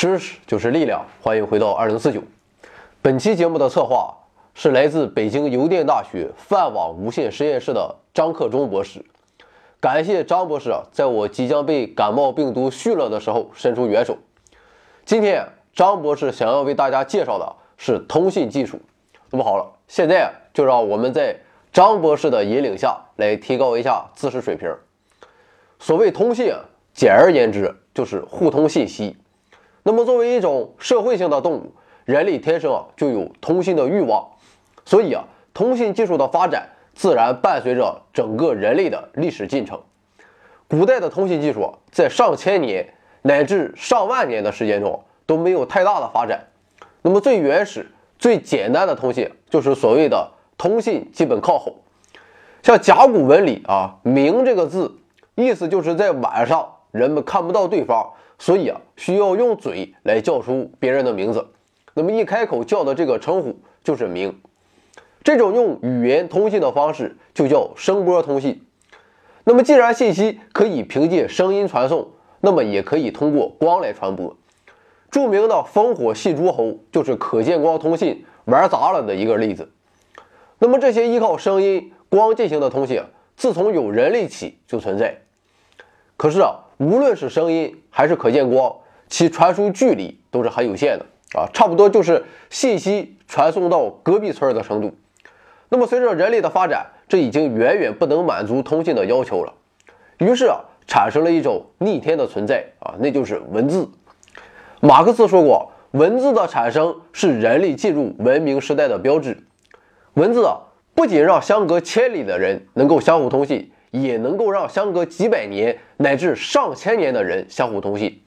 知识就是力量，欢迎回到二零四九。本期节目的策划是来自北京邮电大学泛网无线实验室的张克忠博士。感谢张博士啊，在我即将被感冒病毒续了的时候伸出援手。今天张博士想要为大家介绍的是通信技术。那么好了，现在就让我们在张博士的引领下来提高一下知识水平。所谓通信，简而言之就是互通信息。那么，作为一种社会性的动物，人类天生啊就有通信的欲望，所以啊，通信技术的发展自然伴随着整个人类的历史进程。古代的通信技术在上千年乃至上万年的时间中都没有太大的发展。那么，最原始、最简单的通信就是所谓的通信基本靠吼。像甲骨文里啊“明”这个字，意思就是在晚上人们看不到对方。所以啊，需要用嘴来叫出别人的名字。那么一开口叫的这个称呼就是名。这种用语言通信的方式就叫声波通信。那么既然信息可以凭借声音传送，那么也可以通过光来传播。著名的烽火戏诸侯就是可见光通信玩砸了的一个例子。那么这些依靠声音、光进行的通信，自从有人类起就存在。可是啊。无论是声音还是可见光，其传输距离都是很有限的啊，差不多就是信息传送到隔壁村的程度。那么随着人类的发展，这已经远远不能满足通信的要求了。于是啊，产生了一种逆天的存在啊，那就是文字。马克思说过，文字的产生是人类进入文明时代的标志。文字啊，不仅让相隔千里的人能够相互通信。也能够让相隔几百年乃至上千年的人相互通信。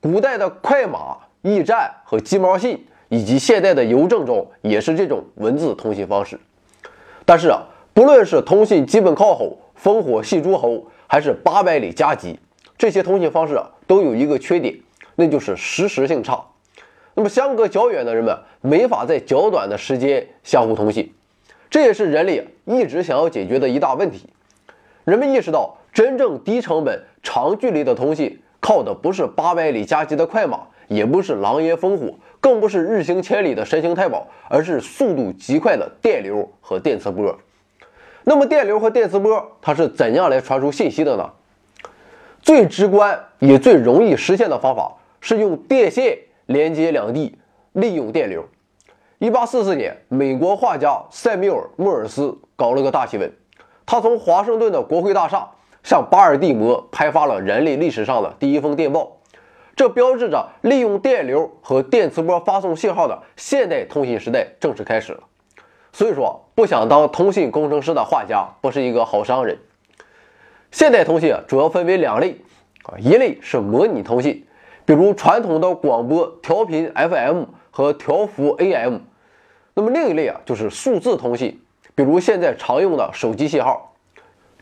古代的快马、驿站和鸡毛信，以及现代的邮政中，也是这种文字通信方式。但是啊，不论是通信基本靠吼、烽火戏诸侯，还是八百里加急，这些通信方式啊，都有一个缺点，那就是实时性差。那么相隔较远的人们，没法在较短的时间相互通信，这也是人类一直想要解决的一大问题。人们意识到，真正低成本、长距离的通信，靠的不是八百里加急的快马，也不是狼烟烽火，更不是日行千里的神行太保，而是速度极快的电流和电磁波。那么，电流和电磁波它是怎样来传输信息的呢？最直观也最容易实现的方法是用电线连接两地，利用电流。一八四四年，美国画家塞缪尔·莫尔斯搞了个大新闻。他从华盛顿的国会大厦向巴尔的摩拍发了人类历史上的第一封电报，这标志着利用电流和电磁波发送信号的现代通信时代正式开始了。所以说，不想当通信工程师的画家不是一个好商人。现代通信主要分为两类啊，一类是模拟通信，比如传统的广播调频 FM 和调幅 AM，那么另一类啊就是数字通信。比如现在常用的手机信号，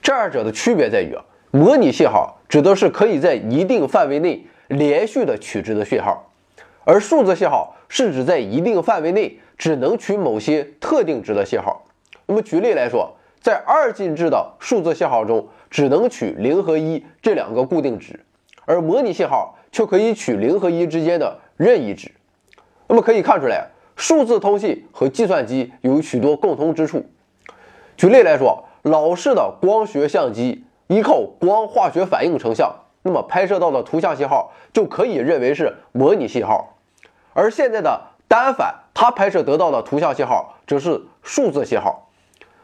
这二者的区别在于，模拟信号指的是可以在一定范围内连续的取值的讯号，而数字信号是指在一定范围内只能取某些特定值的信号。那么举例来说，在二进制的数字信号中，只能取零和一这两个固定值，而模拟信号却可以取零和一之间的任意值。那么可以看出来，数字通信和计算机有许多共通之处。举例来说，老式的光学相机依靠光化学反应成像，那么拍摄到的图像信号就可以认为是模拟信号；而现在的单反，它拍摄得到的图像信号则是数字信号。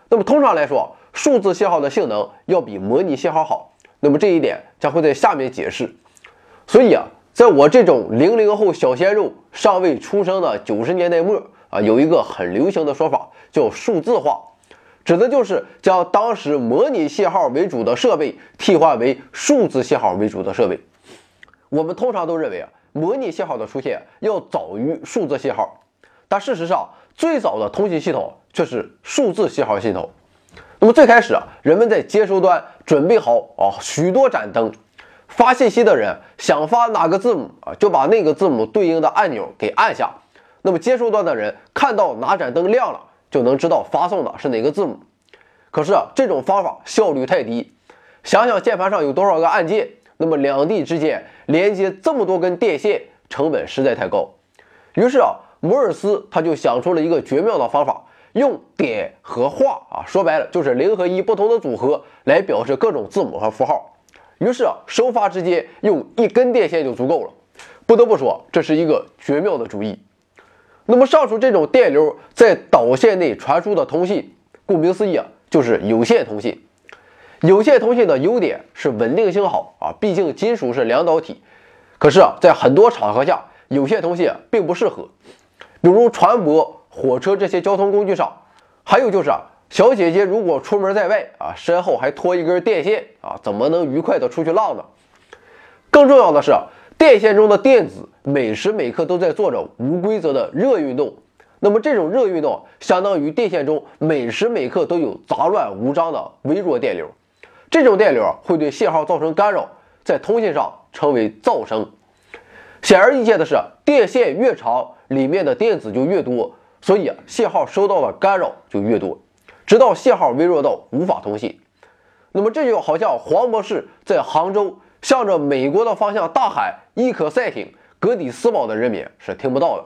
那么通常来说，数字信号的性能要比模拟信号好。那么这一点将会在下面解释。所以啊，在我这种零零后小鲜肉尚未出生的九十年代末啊，有一个很流行的说法叫数字化。指的就是将当时模拟信号为主的设备替换为数字信号为主的设备。我们通常都认为啊，模拟信号的出现要早于数字信号，但事实上，最早的通信系统却是数字信号系统。那么最开始啊，人们在接收端准备好啊许多盏灯，发信息的人想发哪个字母啊，就把那个字母对应的按钮给按下，那么接收端的人看到哪盏灯亮了。就能知道发送的是哪个字母。可是啊，这种方法效率太低。想想键盘上有多少个按键，那么两地之间连接这么多根电线，成本实在太高。于是啊，摩尔斯他就想出了一个绝妙的方法，用点和画啊，说白了就是零和一不同的组合来表示各种字母和符号。于是啊，收发之间用一根电线就足够了。不得不说，这是一个绝妙的主意。那么上述这种电流在导线内传输的通信，顾名思义啊，就是有线通信。有线通信的优点是稳定性好啊，毕竟金属是两导体。可是啊，在很多场合下，有线通信并不适合，比如船舶、火车这些交通工具上。还有就是啊，小姐姐如果出门在外啊，身后还拖一根电线啊，怎么能愉快的出去浪呢？更重要的是，电线中的电子每时每刻都在做着无规则的热运动。那么这种热运动相当于电线中每时每刻都有杂乱无章的微弱电流。这种电流会对信号造成干扰，在通信上称为噪声。显而易见的是，电线越长，里面的电子就越多，所以信号收到的干扰就越多，直到信号微弱到无法通信。那么这就好像黄博士在杭州向着美国的方向大喊“伊可赛艇，格底斯堡”的人民是听不到的，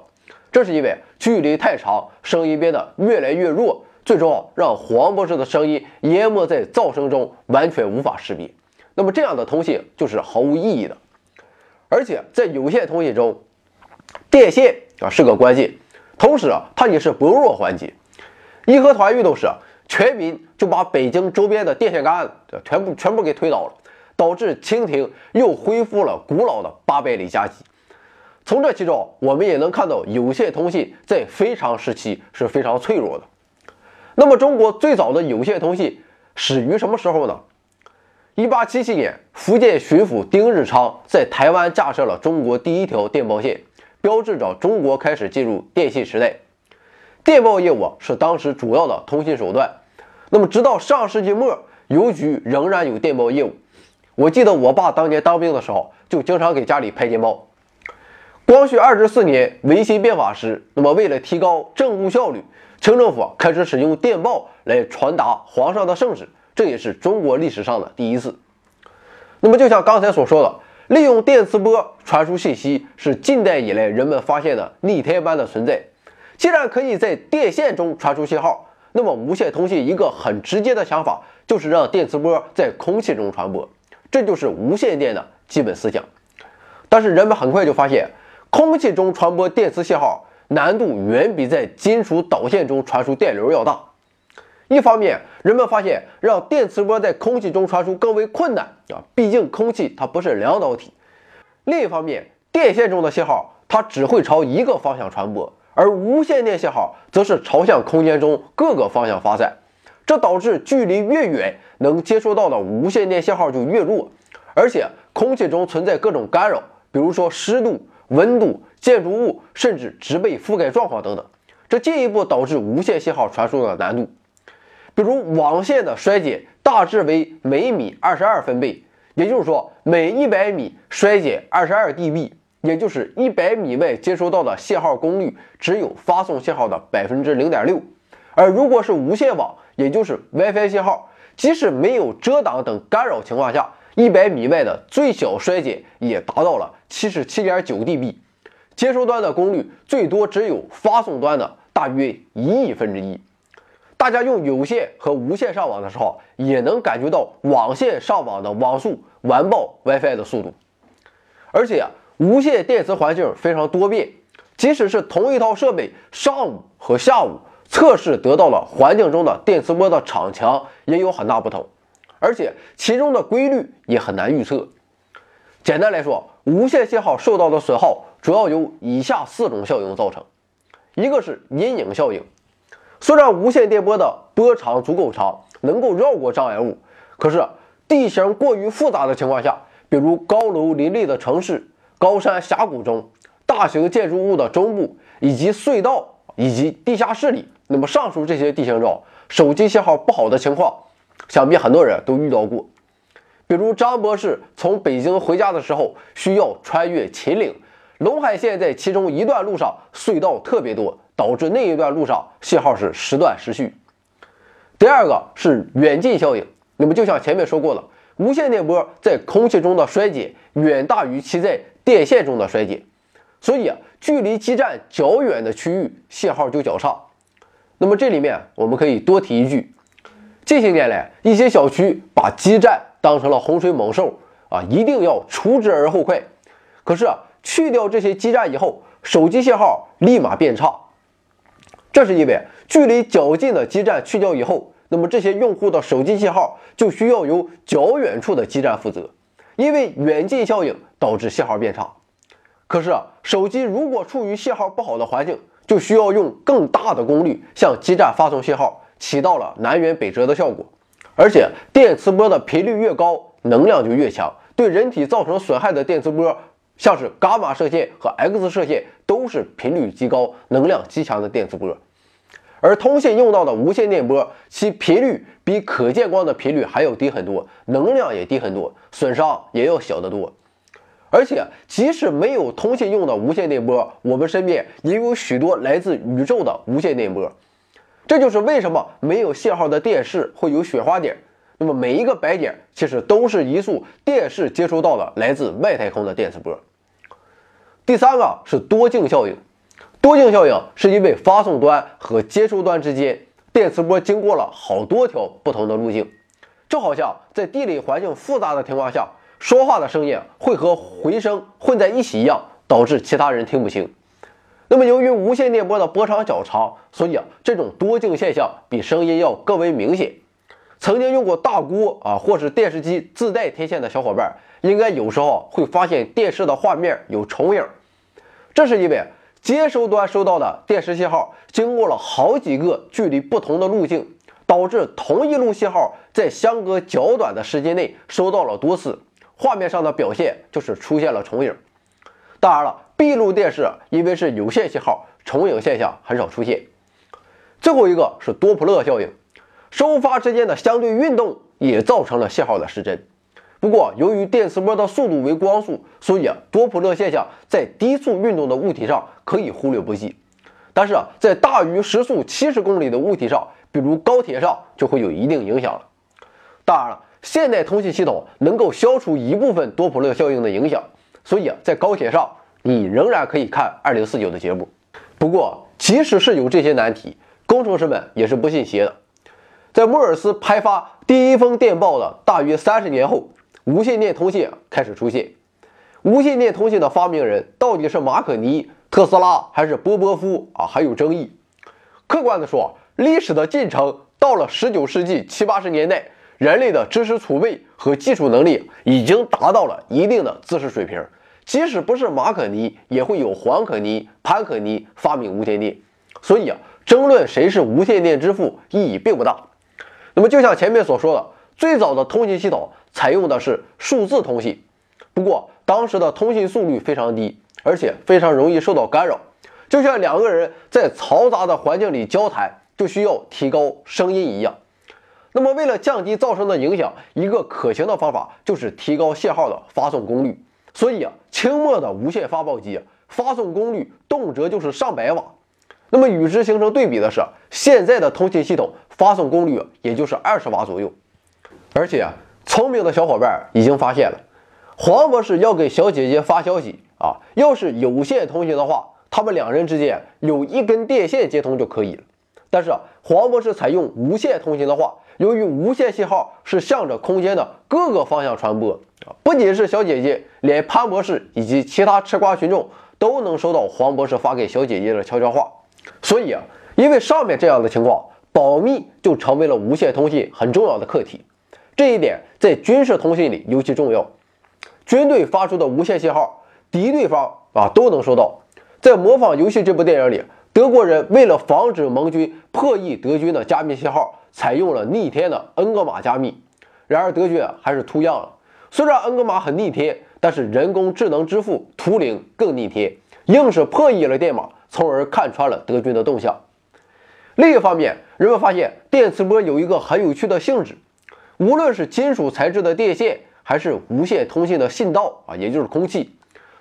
这是因为距离太长，声音变得越来越弱。最终让黄博士的声音淹没在噪声中，完全无法识别。那么这样的通信就是毫无意义的。而且在有线通信中，电线啊是个关键，同时啊它也是薄弱环节。义和团运动时，全民就把北京周边的电线杆全部全部给推倒了，导致清廷又恢复了古老的八百里加急。从这其中，我们也能看到有线通信在非常时期是非常脆弱的。那么，中国最早的有线通信始于什么时候呢？一八七七年，福建巡抚丁日昌在台湾架设了中国第一条电报线，标志着中国开始进入电信时代。电报业务是当时主要的通信手段。那么，直到上世纪末，邮局仍然有电报业务。我记得我爸当年当兵的时候，就经常给家里拍电报。光绪二十四年，维新变法时，那么为了提高政务效率。清政府开始使用电报来传达皇上的圣旨，这也是中国历史上的第一次。那么，就像刚才所说的，利用电磁波传输信息是近代以来人们发现的逆天般的存在。既然可以在电线中传输信号，那么无线通信一个很直接的想法就是让电磁波在空气中传播，这就是无线电的基本思想。但是人们很快就发现，空气中传播电磁信号。难度远比在金属导线中传输电流要大。一方面，人们发现让电磁波在空气中传输更为困难啊，毕竟空气它不是两导体。另一方面，电线中的信号它只会朝一个方向传播，而无线电信号则是朝向空间中各个方向发散，这导致距离越远，能接收到的无线电信号就越弱，而且空气中存在各种干扰，比如说湿度。温度、建筑物甚至植被覆盖状况等等，这进一步导致无线信号传输的难度。比如网线的衰减大致为每米二十二分贝，也就是说每一百米衰减二十二 dB，也就是一百米外接收到的信号功率只有发送信号的百分之零点六。而如果是无线网，也就是 WiFi 信号，即使没有遮挡等干扰情况下。一百米外的最小衰减也达到了七十七点九 dB，接收端的功率最多只有发送端的大约一亿分之一。大家用有线和无线上网的时候，也能感觉到网线上网的网速完爆 WiFi 的速度。而且啊，无线电磁环境非常多变，即使是同一套设备，上午和下午测试得到了环境中的电磁波的场强也有很大不同。而且其中的规律也很难预测。简单来说，无线信号受到的损耗主要由以下四种效应造成：一个是阴影效应。虽然无线电波的波长足够长，能够绕过障碍物，可是地形过于复杂的情况下，比如高楼林立的城市、高山峡谷中、大型建筑物的中部以及隧道以及地下室里，那么上述这些地形中，手机信号不好的情况。想必很多人都遇到过，比如张博士从北京回家的时候，需要穿越秦岭，陇海线在其中一段路上隧道特别多，导致那一段路上信号是时断时续。第二个是远近效应，那么就像前面说过的，无线电波在空气中的衰减远大于其在电线中的衰减，所以，距离基站较远的区域信号就较差。那么这里面我们可以多提一句，近些年来一些小区把基站当成了洪水猛兽啊，一定要除之而后快。可是啊，去掉这些基站以后，手机信号立马变差。这是因为距离较近的基站去掉以后，那么这些用户的手机信号就需要由较远处的基站负责，因为远近效应导致信号变差。可是啊，手机如果处于信号不好的环境，就需要用更大的功率向基站发送信号，起到了南辕北辙的效果。而且电磁波的频率越高，能量就越强，对人体造成损害的电磁波。像是伽马射线和 X 射线都是频率极高、能量极强的电磁波，而通信用到的无线电波，其频率比可见光的频率还要低很多，能量也低很多，损伤也要小得多。而且，即使没有通信用的无线电波，我们身边也有许多来自宇宙的无线电波。这就是为什么没有信号的电视会有雪花点。那么每一个白点其实都是一束电视接收到的来自外太空的电磁波。第三个是多径效应，多径效应是因为发送端和接收端之间电磁波经过了好多条不同的路径，就好像在地理环境复杂的情况下，说话的声音会和回声混在一起一样，导致其他人听不清。那么由于无线电波的波长较长，所以啊这种多径现象比声音要更为明显。曾经用过大锅啊，或是电视机自带天线的小伙伴，应该有时候会发现电视的画面有重影。这是因为接收端收到的电视信号经过了好几个距离不同的路径，导致同一路信号在相隔较短的时间内收到了多次，画面上的表现就是出现了重影。当然了，闭路电视因为是有线信号，重影现象很少出现。最后一个是多普勒效应。收发之间的相对运动也造成了信号的失真。不过，由于电磁波的速度为光速，所以啊，多普勒现象在低速运动的物体上可以忽略不计。但是啊，在大于时速七十公里的物体上，比如高铁上，就会有一定影响了。当然了，现代通信系统能够消除一部分多普勒效应的影响，所以啊，在高铁上你仍然可以看二零四九的节目。不过，即使是有这些难题，工程师们也是不信邪的。在莫尔斯拍发第一封电报的大约三十年后，无线电通信开始出现。无线电通信的发明人到底是马可尼、特斯拉还是波波夫啊？还有争议。客观的说，历史的进程到了十九世纪七八十年代，人类的知识储备和技术能力已经达到了一定的知识水平。即使不是马可尼，也会有黄可尼、潘可尼发明无线电。所以啊，争论谁是无线电之父意义并不大。那么，就像前面所说的，最早的通信系统采用的是数字通信，不过当时的通信速率非常低，而且非常容易受到干扰。就像两个人在嘈杂的环境里交谈，就需要提高声音一样。那么，为了降低噪声的影响，一个可行的方法就是提高信号的发送功率。所以啊，清末的无线发报机发送功率动辄就是上百瓦。那么与之形成对比的是，现在的通信系统发送功率也就是二十瓦左右。而且啊，聪明的小伙伴已经发现了，黄博士要给小姐姐发消息啊，要是有线通信的话，他们两人之间有一根电线接通就可以了。但是啊，黄博士采用无线通信的话，由于无线信号是向着空间的各个方向传播啊，不仅是小姐姐，连潘博士以及其他吃瓜群众都能收到黄博士发给小姐姐的悄悄话。所以啊，因为上面这样的情况，保密就成为了无线通信很重要的课题。这一点在军事通信里尤其重要。军队发出的无线信号，敌对方啊都能收到。在《模仿游戏》这部电影里，德国人为了防止盟军破译德军的加密信号，采用了逆天的恩格玛加密。然而德军还是图样了。虽然恩格玛很逆天，但是人工智能之父图灵更逆天，硬是破译了电码。从而看穿了德军的动向。另一方面，人们发现电磁波有一个很有趣的性质，无论是金属材质的电线，还是无线通信的信道啊，也就是空气，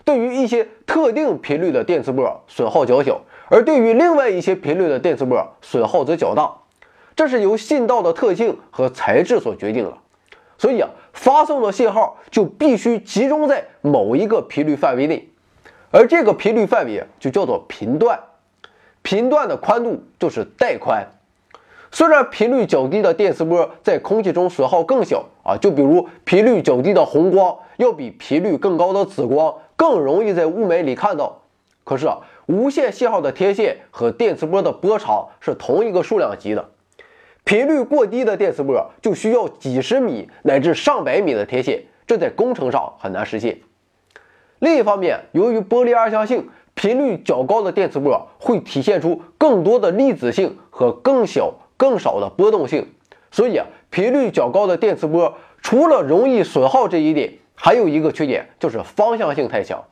对于一些特定频率的电磁波损耗较小，而对于另外一些频率的电磁波损耗则较大。这是由信道的特性和材质所决定的。所以啊，发送的信号就必须集中在某一个频率范围内。而这个频率范围就叫做频段，频段的宽度就是带宽。虽然频率较低的电磁波在空气中损耗更小啊，就比如频率较低的红光要比频率更高的紫光更容易在雾霾里看到，可是啊，无线信号的天线和电磁波的波长是同一个数量级的，频率过低的电磁波就需要几十米乃至上百米的天线，这在工程上很难实现。另一方面，由于玻璃二象性，频率较高的电磁波会体现出更多的粒子性和更小。更少的波动性，所以，频率较高的电磁波除了容易损耗这一点，还有一个缺点就是方向性太强。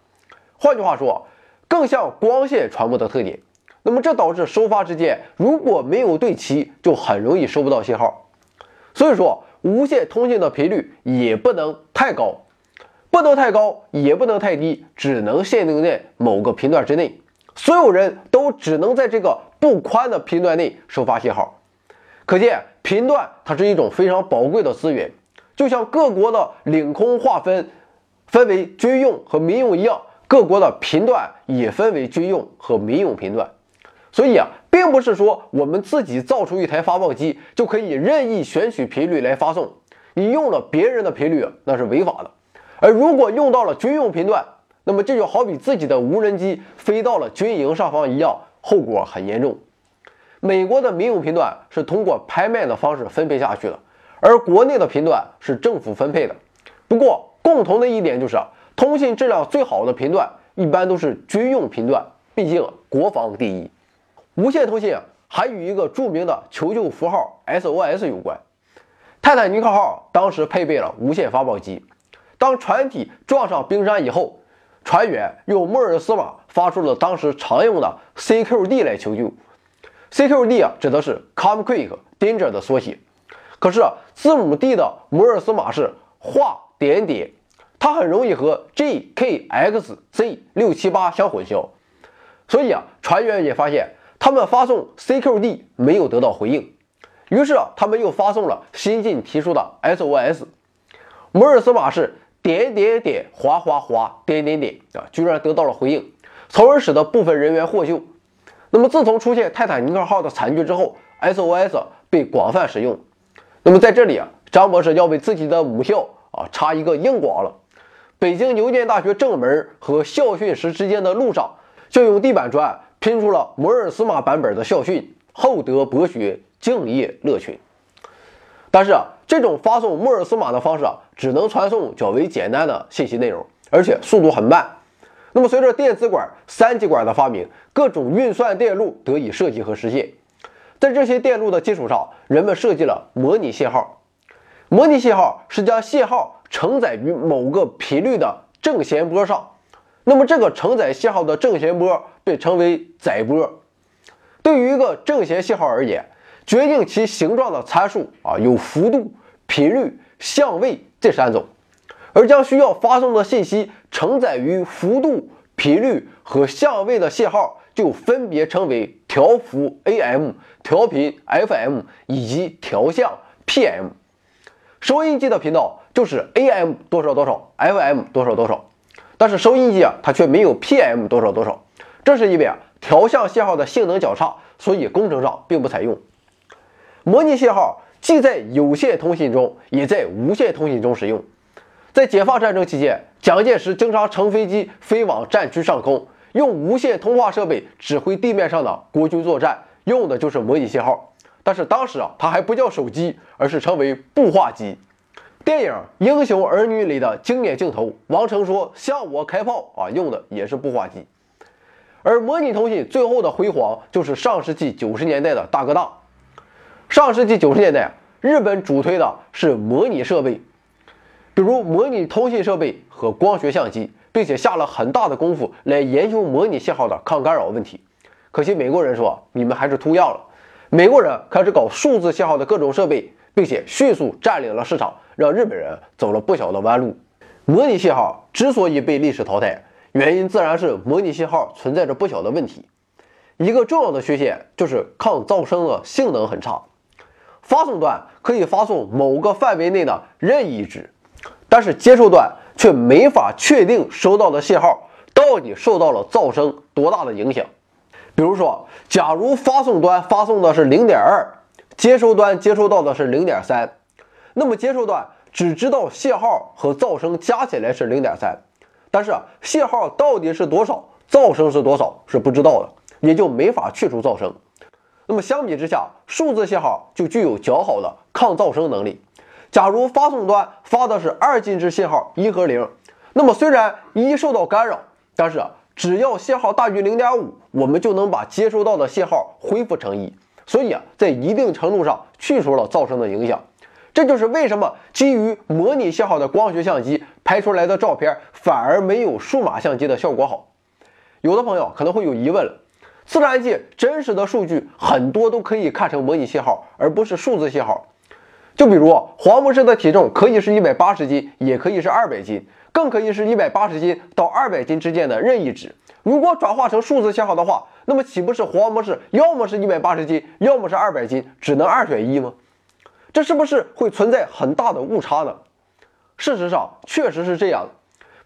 换句话说，更像光线传播的特点。那么这导致收发之间如果没有对齐，就很容易收不到信号。所以说，无线通信的频率也不能太高，不能太高，也不能太低，只能限定在某个频段之内。所有人都只能在这个不宽的频段内收发信号。可见频段它是一种非常宝贵的资源，就像各国的领空划分分为军用和民用一样，各国的频段也分为军用和民用频段。所以啊，并不是说我们自己造出一台发报机就可以任意选取频率来发送，你用了别人的频率那是违法的。而如果用到了军用频段，那么这就好比自己的无人机飞到了军营上方一样，后果很严重。美国的民用频段是通过拍卖的方式分配下去的，而国内的频段是政府分配的。不过，共同的一点就是，通信质量最好的频段一般都是军用频段，毕竟国防第一。无线通信还与一个著名的求救符号 SOS 有关。泰坦尼克号当时配备了无线发报机，当船体撞上冰山以后，船员用莫尔斯码发出了当时常用的 CQD 来求救。CQD 啊，指的是 Come Quick Danger 的缩写。可是字母 D 的摩尔斯码是画点点，它很容易和 JKXZ 六七八相混淆。所以啊，船员也发现他们发送 CQD 没有得到回应，于是啊，他们又发送了新近提出的 SOS。摩尔斯码是点点点划划划点点点啊，居然得到了回应，从而使得部分人员获救。那么，自从出现泰坦尼克号的惨剧之后，SOS 被广泛使用。那么，在这里啊，张博士要为自己的母校啊插一个硬广了。北京邮电大学正门和校训室之间的路上，就用地板砖拼出了摩尔斯码版本的校训：“厚德博学，敬业乐群。”但是啊，这种发送摩尔斯码的方式啊，只能传送较为简单的信息内容，而且速度很慢。那么，随着电子管、三极管的发明，各种运算电路得以设计和实现。在这些电路的基础上，人们设计了模拟信号。模拟信号是将信号承载于某个频率的正弦波上。那么，这个承载信号的正弦波被称为载波。对于一个正弦信号而言，决定其形状的参数啊有幅度、频率、相位这三种。而将需要发送的信息承载于幅度、频率和相位的信号，就分别称为调幅 AM、调频 FM 以及调相 PM。收音机的频道就是 AM 多少多少，FM 多少多少，但是收音机啊，它却没有 PM 多少多少，这是因为啊，调相信号的性能较差，所以工程上并不采用。模拟信号既在有线通信中，也在无线通信中使用。在解放战争期间，蒋介石经常乘飞机飞往战区上空，用无线通话设备指挥地面上的国军作战，用的就是模拟信号。但是当时啊，它还不叫手机，而是称为步话机。电影《英雄儿女》里的经典镜头，王成说向我开炮啊，用的也是步话机。而模拟通信最后的辉煌，就是上世纪九十年代的大哥大。上世纪九十年代，日本主推的是模拟设备。比如模拟通信设备和光学相机，并且下了很大的功夫来研究模拟信号的抗干扰问题。可惜美国人说你们还是图样了。美国人开始搞数字信号的各种设备，并且迅速占领了市场，让日本人走了不小的弯路。模拟信号之所以被历史淘汰，原因自然是模拟信号存在着不小的问题。一个重要的缺陷就是抗噪声的性能很差。发送端可以发送某个范围内的任意值。但是接收端却没法确定收到的信号到底受到了噪声多大的影响。比如说，假如发送端发送的是零点二，接收端接收到的是零点三，那么接收端只知道信号和噪声加起来是零点三，但是信号到底是多少，噪声是多少是不知道的，也就没法去除噪声。那么相比之下，数字信号就具有较好的抗噪声能力。假如发送端发的是二进制信号一和零，那么虽然一受到干扰，但是只要信号大于零点五，我们就能把接收到的信号恢复成一。所以啊，在一定程度上去除了噪声的影响。这就是为什么基于模拟信号的光学相机拍出来的照片反而没有数码相机的效果好。有的朋友可能会有疑问了。自然界真实的数据很多都可以看成模拟信号，而不是数字信号。就比如黄博士的体重可以是一百八十斤，也可以是二百斤，更可以是一百八十斤到二百斤之间的任意值。如果转化成数字信号的话，那么岂不是黄博士要么是一百八十斤，要么是二百斤，只能二选一吗？这是不是会存在很大的误差呢？事实上，确实是这样。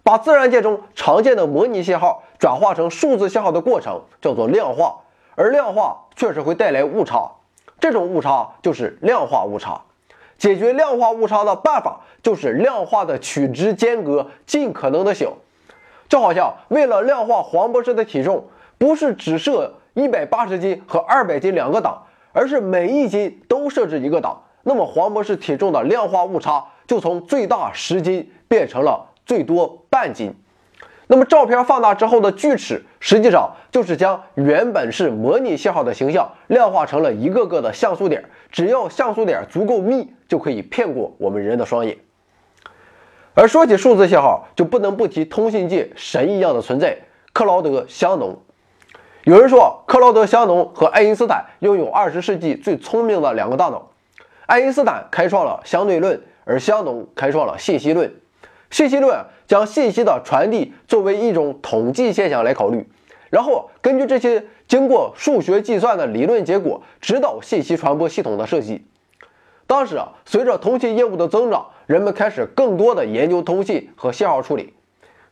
把自然界中常见的模拟信号转化成数字信号的过程叫做量化，而量化确实会带来误差，这种误差就是量化误差。解决量化误差的办法就是量化的取值间隔尽可能的小，就好像为了量化黄博士的体重，不是只设一百八十斤和二百斤两个档，而是每一斤都设置一个档，那么黄博士体重的量化误差就从最大十斤变成了。最多半斤，那么照片放大之后的锯齿，实际上就是将原本是模拟信号的形象量化成了一个个的像素点，只要像素点足够密，就可以骗过我们人的双眼。而说起数字信号，就不能不提通信界神一样的存在——克劳德·香农。有人说，克劳德·香农和爱因斯坦拥有二十世纪最聪明的两个大脑。爱因斯坦开创了相对论，而香农开创了信息论。信息论将信息的传递作为一种统计现象来考虑，然后根据这些经过数学计算的理论结果，指导信息传播系统的设计。当时啊，随着通信业务的增长，人们开始更多的研究通信和信号处理。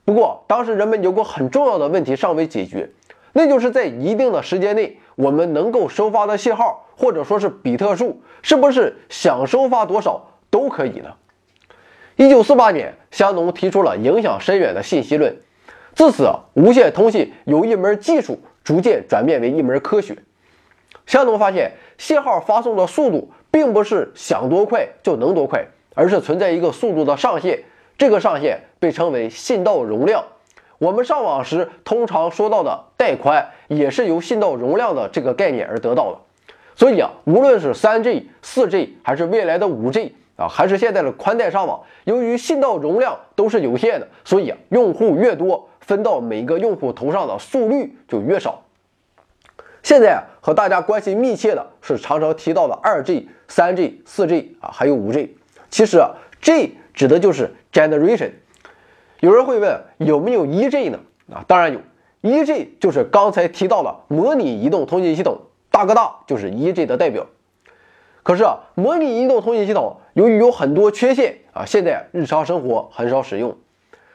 不过，当时人们有个很重要的问题尚未解决，那就是在一定的时间内，我们能够收发的信号或者说是比特数，是不是想收发多少都可以呢？一九四八年，香农提出了影响深远的信息论。自此，无线通信由一门技术逐渐转变为一门科学。香农发现，信号发送的速度并不是想多快就能多快，而是存在一个速度的上限。这个上限被称为信道容量。我们上网时通常说到的带宽，也是由信道容量的这个概念而得到的。所以啊，无论是三 G、四 G，还是未来的五 G。啊，还是现在的宽带上网，由于信道容量都是有限的，所以啊，用户越多，分到每个用户头上的速率就越少。现在和大家关系密切的是常常提到的二 G、三 G、四 G 啊，还有五 G。其实啊，G 指的就是 generation。有人会问，有没有一 G 呢？啊，当然有，一 G 就是刚才提到的模拟移动通信系统，大哥大就是一 G 的代表。可是啊，模拟移动通信系统由于有很多缺陷啊，现在日常生活很少使用，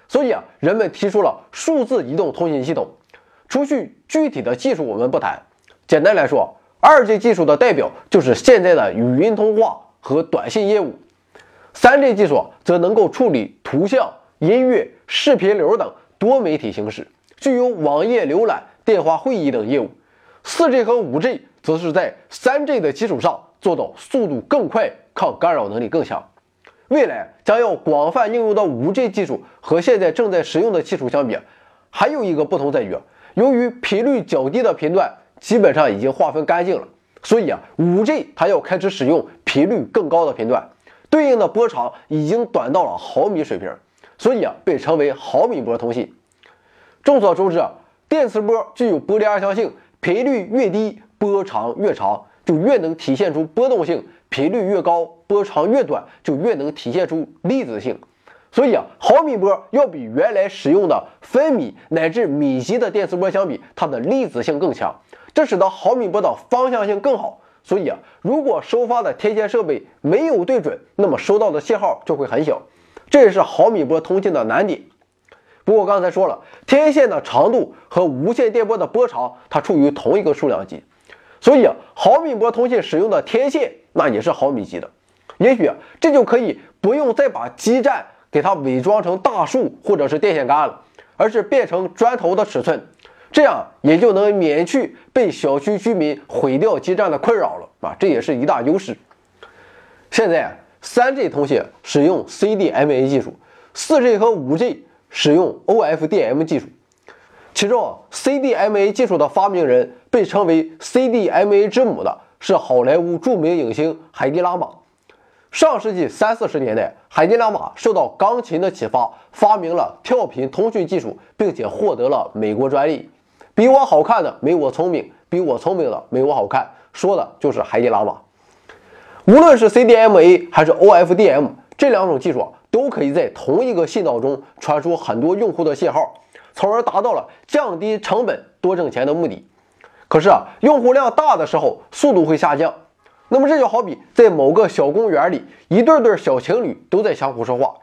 所以啊，人们提出了数字移动通信系统。除去具体的技术我们不谈，简单来说，二 G 技术的代表就是现在的语音通话和短信业务，三 G 技术则能够处理图像、音乐、视频流等多媒体形式，具有网页浏览、电话会议等业务。四 G 和五 G 则是在三 G 的基础上。做到速度更快、抗干扰能力更强。未来将要广泛应用的 5G 技术和现在正在使用的技术相比，还有一个不同在于，由于频率较低的频段基本上已经划分干净了，所以啊，5G 它要开始使用频率更高的频段，对应的波长已经短到了毫米水平，所以啊，被称为毫米波通信。众所周知啊，电磁波具有波粒二象性，频率越低，波长越长。就越能体现出波动性，频率越高，波长越短，就越能体现出粒子性。所以啊，毫米波要比原来使用的分米乃至米级的电磁波相比，它的粒子性更强，这使得毫米波的方向性更好。所以啊，如果收发的天线设备没有对准，那么收到的信号就会很小，这也是毫米波通信的难点。不过刚才说了，天线的长度和无线电波的波长它处于同一个数量级，所以毫米波通信使用的天线那也是毫米级的。也许这就可以不用再把基站给它伪装成大树或者是电线杆了，而是变成砖头的尺寸，这样也就能免去被小区居民毁掉基站的困扰了啊！这也是一大优势。现在三 G 通信使用 CDMA 技术，四 G 和五 G。使用 OFDM 技术，其中 CDMA 技术的发明人被称为 CDMA 之母的是好莱坞著名影星海蒂拉玛。上世纪三四十年代，海蒂拉玛受到钢琴的启发，发明了跳频通讯技术，并且获得了美国专利。比我好看的没我聪明，比我聪明的没我好看，说的就是海底拉玛。无论是 CDMA 还是 OFDM 这两种技术。都可以在同一个信道中传输很多用户的信号，从而达到了降低成本、多挣钱的目的。可是啊，用户量大的时候，速度会下降。那么这就好比在某个小公园里，一对对小情侣都在相互说话，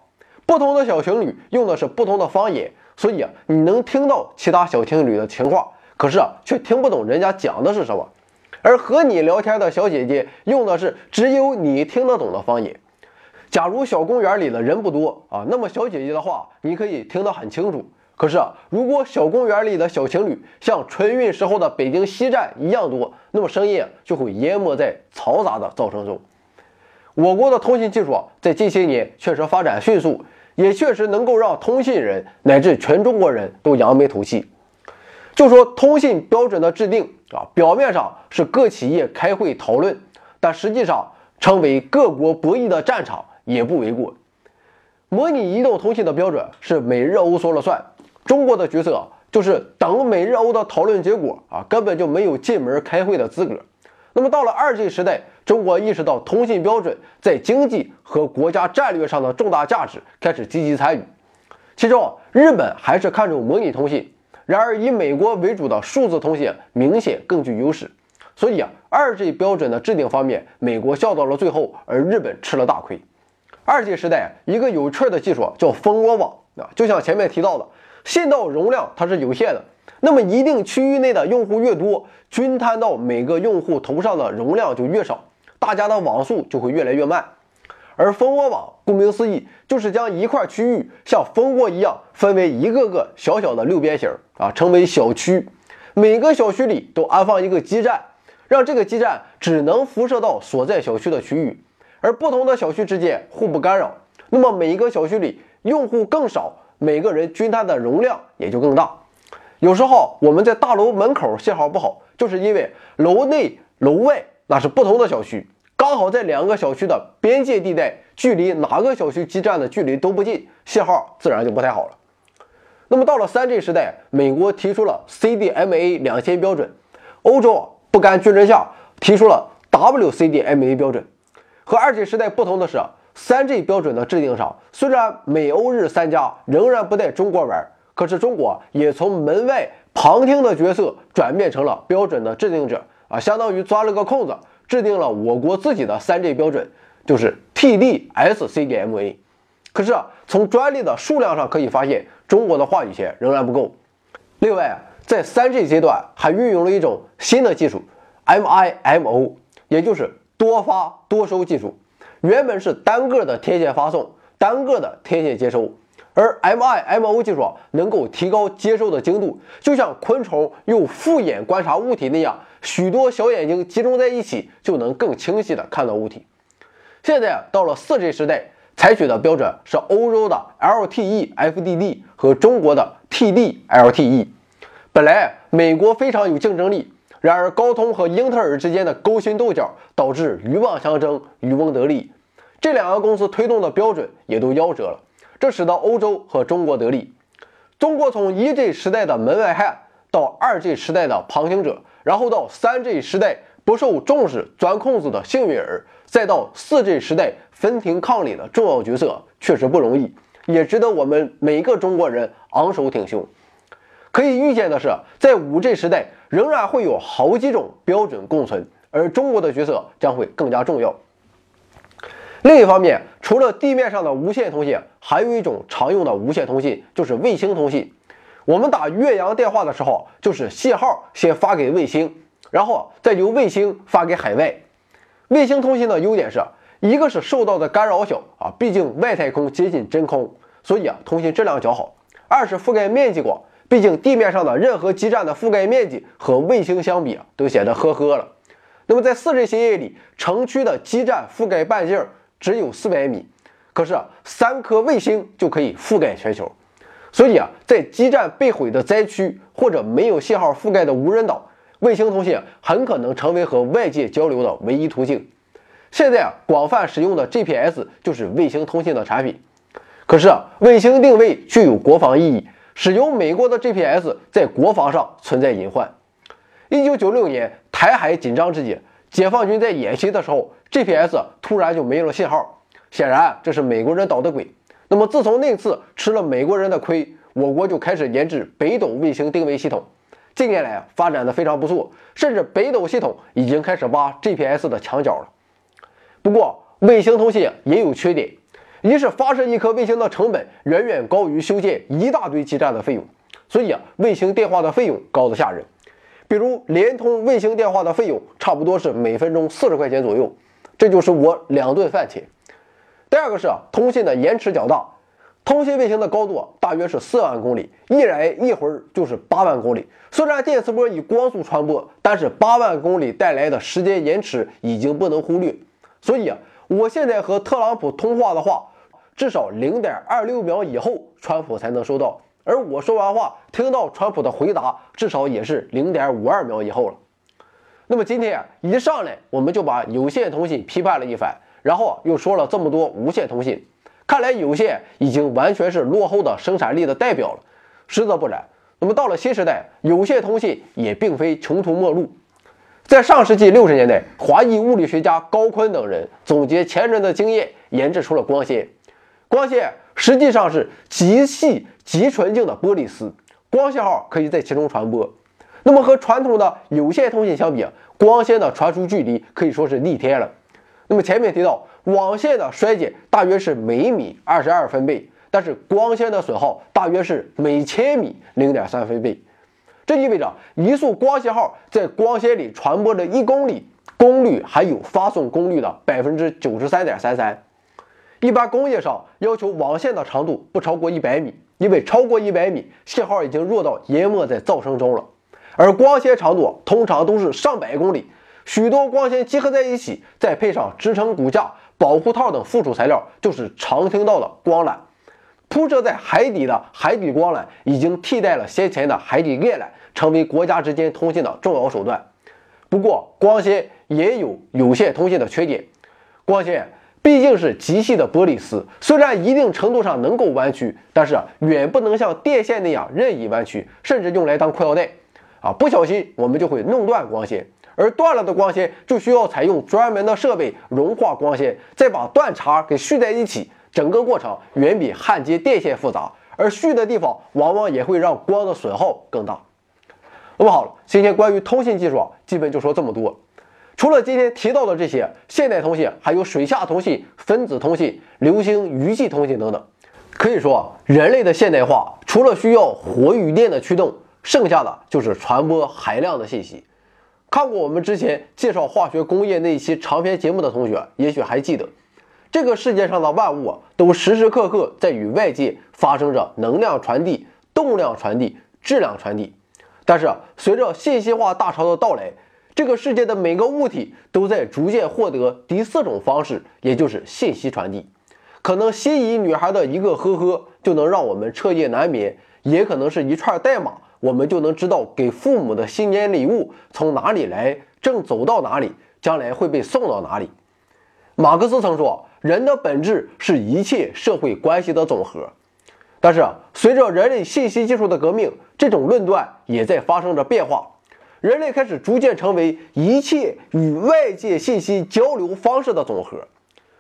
不同的小情侣用的是不同的方言，所以啊，你能听到其他小情侣的情话，可是啊，却听不懂人家讲的是什么。而和你聊天的小姐姐用的是只有你听得懂的方言。假如小公园里的人不多啊，那么小姐姐的话你可以听得很清楚。可是啊，如果小公园里的小情侣像春运时候的北京西站一样多，那么声音就会淹没在嘈杂的噪声中。我国的通信技术啊，在近些年确实发展迅速，也确实能够让通信人乃至全中国人都扬眉吐气。就说通信标准的制定啊，表面上是各企业开会讨论，但实际上成为各国博弈的战场。也不为过。模拟移动通信的标准是美日欧说了算，中国的角色就是等美日欧的讨论结果啊，根本就没有进门开会的资格。那么到了二 G 时代，中国意识到通信标准在经济和国家战略上的重大价值，开始积极参与。其中，日本还是看重模拟通信，然而以美国为主的数字通信明显更具优势。所以啊，二 G 标准的制定方面，美国笑到了最后，而日本吃了大亏。二 G 时代，一个有趣的技术叫蜂窝网啊，就像前面提到的，信道容量它是有限的，那么一定区域内的用户越多，均摊到每个用户头上的容量就越少，大家的网速就会越来越慢。而蜂窝网顾名思义，就是将一块区域像蜂窝一样分为一个个小小的六边形啊，称为小区，每个小区里都安放一个基站，让这个基站只能辐射到所在小区的区域。而不同的小区之间互不干扰，那么每一个小区里用户更少，每个人均摊的容量也就更大。有时候我们在大楼门口信号不好，就是因为楼内楼外那是不同的小区，刚好在两个小区的边界地带，距离哪个小区基站的距离都不近，信号自然就不太好了。那么到了三 G 时代，美国提出了 CDMA 两千标准，欧洲不甘居人下，提出了 WCDMA 标准。和二 G 时代不同的是，三 G 标准的制定上，虽然美欧日三家仍然不带中国玩，可是中国也从门外旁听的角色转变成了标准的制定者啊，相当于钻了个空子，制定了我国自己的三 G 标准，就是 TD-SCDMA。可是啊，从专利的数量上可以发现，中国的话语权仍然不够。另外，在三 G 阶段还运用了一种新的技术，MIMO，也就是。多发多收技术，原本是单个的天线发送，单个的天线接收，而 MIMO 技术啊能够提高接收的精度，就像昆虫用复眼观察物体那样，许多小眼睛集中在一起，就能更清晰的看到物体。现在到了 4G 时代，采取的标准是欧洲的 LTE FDD 和中国的 TD-LTE。本来美国非常有竞争力。然而，高通和英特尔之间的勾心斗角导致鹬蚌相争，渔翁得利。这两个公司推动的标准也都夭折了，这使得欧洲和中国得利。中国从一 G 时代的门外汉到二 G 时代的旁听者，然后到三 G 时代不受重视、钻空子的幸运儿，再到四 G 时代分庭抗礼的重要角色，确实不容易，也值得我们每个中国人昂首挺胸。可以预见的是，在五 G 时代。仍然会有好几种标准共存，而中国的角色将会更加重要。另一方面，除了地面上的无线通信，还有一种常用的无线通信，就是卫星通信。我们打越洋电话的时候，就是信号先发给卫星，然后再由卫星发给海外。卫星通信的优点是一个是受到的干扰小啊，毕竟外太空接近真空，所以啊通信质量较好。二是覆盖面积广，毕竟地面上的任何基站的覆盖面积和卫星相比啊都显得呵呵了。那么在 4G 协议里，城区的基站覆盖半径只有400米。可是三颗卫星就可以覆盖全球，所以啊，在基站被毁的灾区或者没有信号覆盖的无人岛，卫星通信很可能成为和外界交流的唯一途径。现在啊，广泛使用的 GPS 就是卫星通信的产品。可是啊，卫星定位具有国防意义，使用美国的 GPS 在国防上存在隐患。一九九六年台海紧张之际，解放军在演习的时候，GPS 突然就没有了信号。显然这是美国人捣的鬼。那么自从那次吃了美国人的亏，我国就开始研制北斗卫星定位系统。近年来发展的非常不错，甚至北斗系统已经开始挖 GPS 的墙角了。不过卫星通信也有缺点，一是发射一颗卫星的成本远远高于修建一大堆基站的费用，所以啊卫星电话的费用高得吓人。比如联通卫星电话的费用差不多是每分钟四十块钱左右，这就是我两顿饭钱。第二个是通信的延迟较大，通信卫星的高度大约是四万公里，一来一会就是八万公里。虽然电磁波以光速传播，但是八万公里带来的时间延迟已经不能忽略。所以啊，我现在和特朗普通话的话，至少零点二六秒以后，川普才能收到；而我说完话，听到川普的回答，至少也是零点五二秒以后了。那么今天啊，一上来我们就把有线通信批判了一番。然后又说了这么多无线通信，看来有线已经完全是落后的生产力的代表了。实则不然，那么到了新时代，有线通信也并非穷途末路。在上世纪六十年代，华裔物理学家高锟等人总结前人的经验，研制出了光纤。光纤实际上是极细极纯净的玻璃丝，光信号可以在其中传播。那么和传统的有线通信相比，光纤的传输距离可以说是逆天了。那么前面提到，网线的衰减大约是每米二十二分贝，但是光纤的损耗大约是每千米零点三分贝。这意味着一束光信号在光纤里传播的一公里，功率还有发送功率的百分之九十三点三三。一般工业上要求网线的长度不超过一百米，因为超过一百米，信号已经弱到淹没在噪声中了。而光纤长度通常都是上百公里。许多光纤集合在一起，再配上支撑骨架、保护套等附属材料，就是常听到的光缆。铺设在海底的海底光缆已经替代了先前的海底电缆，成为国家之间通信的重要手段。不过，光纤也有有线通信的缺点。光纤毕竟是极细的玻璃丝，虽然一定程度上能够弯曲，但是远不能像电线那样任意弯曲，甚至用来当裤腰带。啊，不小心我们就会弄断光纤。而断了的光纤就需要采用专门的设备融化光纤，再把断茬给续在一起，整个过程远比焊接电线复杂，而续的地方往往也会让光的损耗更大。那么好了，今天关于通信技术啊，基本就说这么多。除了今天提到的这些，现代通信还有水下通信、分子通信、流星余迹通信等等。可以说，人类的现代化除了需要火与电的驱动，剩下的就是传播海量的信息。看过我们之前介绍化学工业那一期长篇节目的同学，也许还记得，这个世界上的万物啊都时时刻刻在与外界发生着能量传递、动量传递、质量传递。但是随着信息化大潮的到来，这个世界的每个物体都在逐渐获得第四种方式，也就是信息传递。可能心仪女孩的一个呵呵就能让我们彻夜难眠，也可能是一串代码。我们就能知道给父母的新年礼物从哪里来，正走到哪里，将来会被送到哪里。马克思曾说，人的本质是一切社会关系的总和。但是，随着人类信息技术的革命，这种论断也在发生着变化。人类开始逐渐成为一切与外界信息交流方式的总和。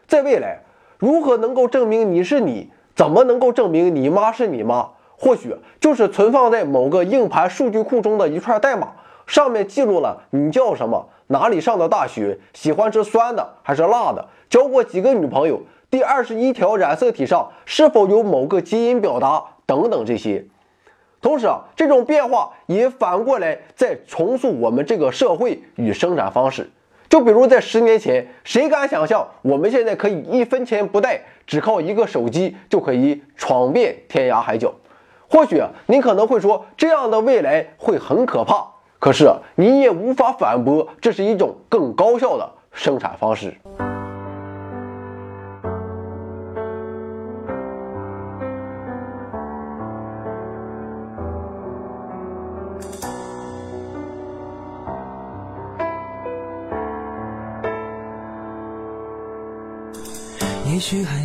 在未来，如何能够证明你是你？怎么能够证明你妈是你妈？或许就是存放在某个硬盘数据库中的一串代码，上面记录了你叫什么、哪里上的大学、喜欢吃酸的还是辣的、交过几个女朋友、第二十一条染色体上是否有某个基因表达等等这些。同时啊，这种变化也反过来在重塑我们这个社会与生产方式。就比如在十年前，谁敢想象我们现在可以一分钱不带，只靠一个手机就可以闯遍天涯海角？或许您可能会说，这样的未来会很可怕。可是你也无法反驳，这是一种更高效的生产方式。也许还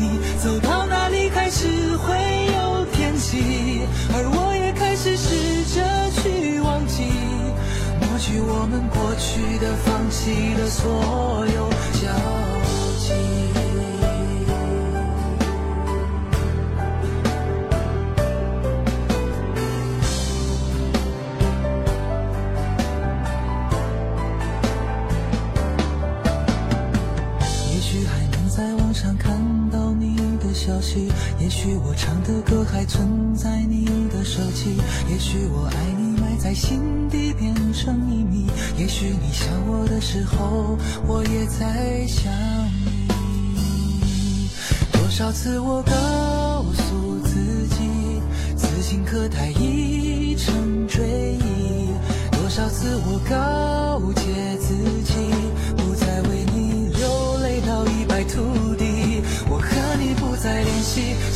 们过去的、放弃的所有交集。也许还能在网上看到你的消息，也许我唱的歌还存在你的手机，也许我爱你在心底变成秘密。也许你想我的时候，我也在想你。多少次我告诉自己，此情可待已成追忆。多少次我告诫自己，不再为你流泪到一败涂地。我和你不再联系。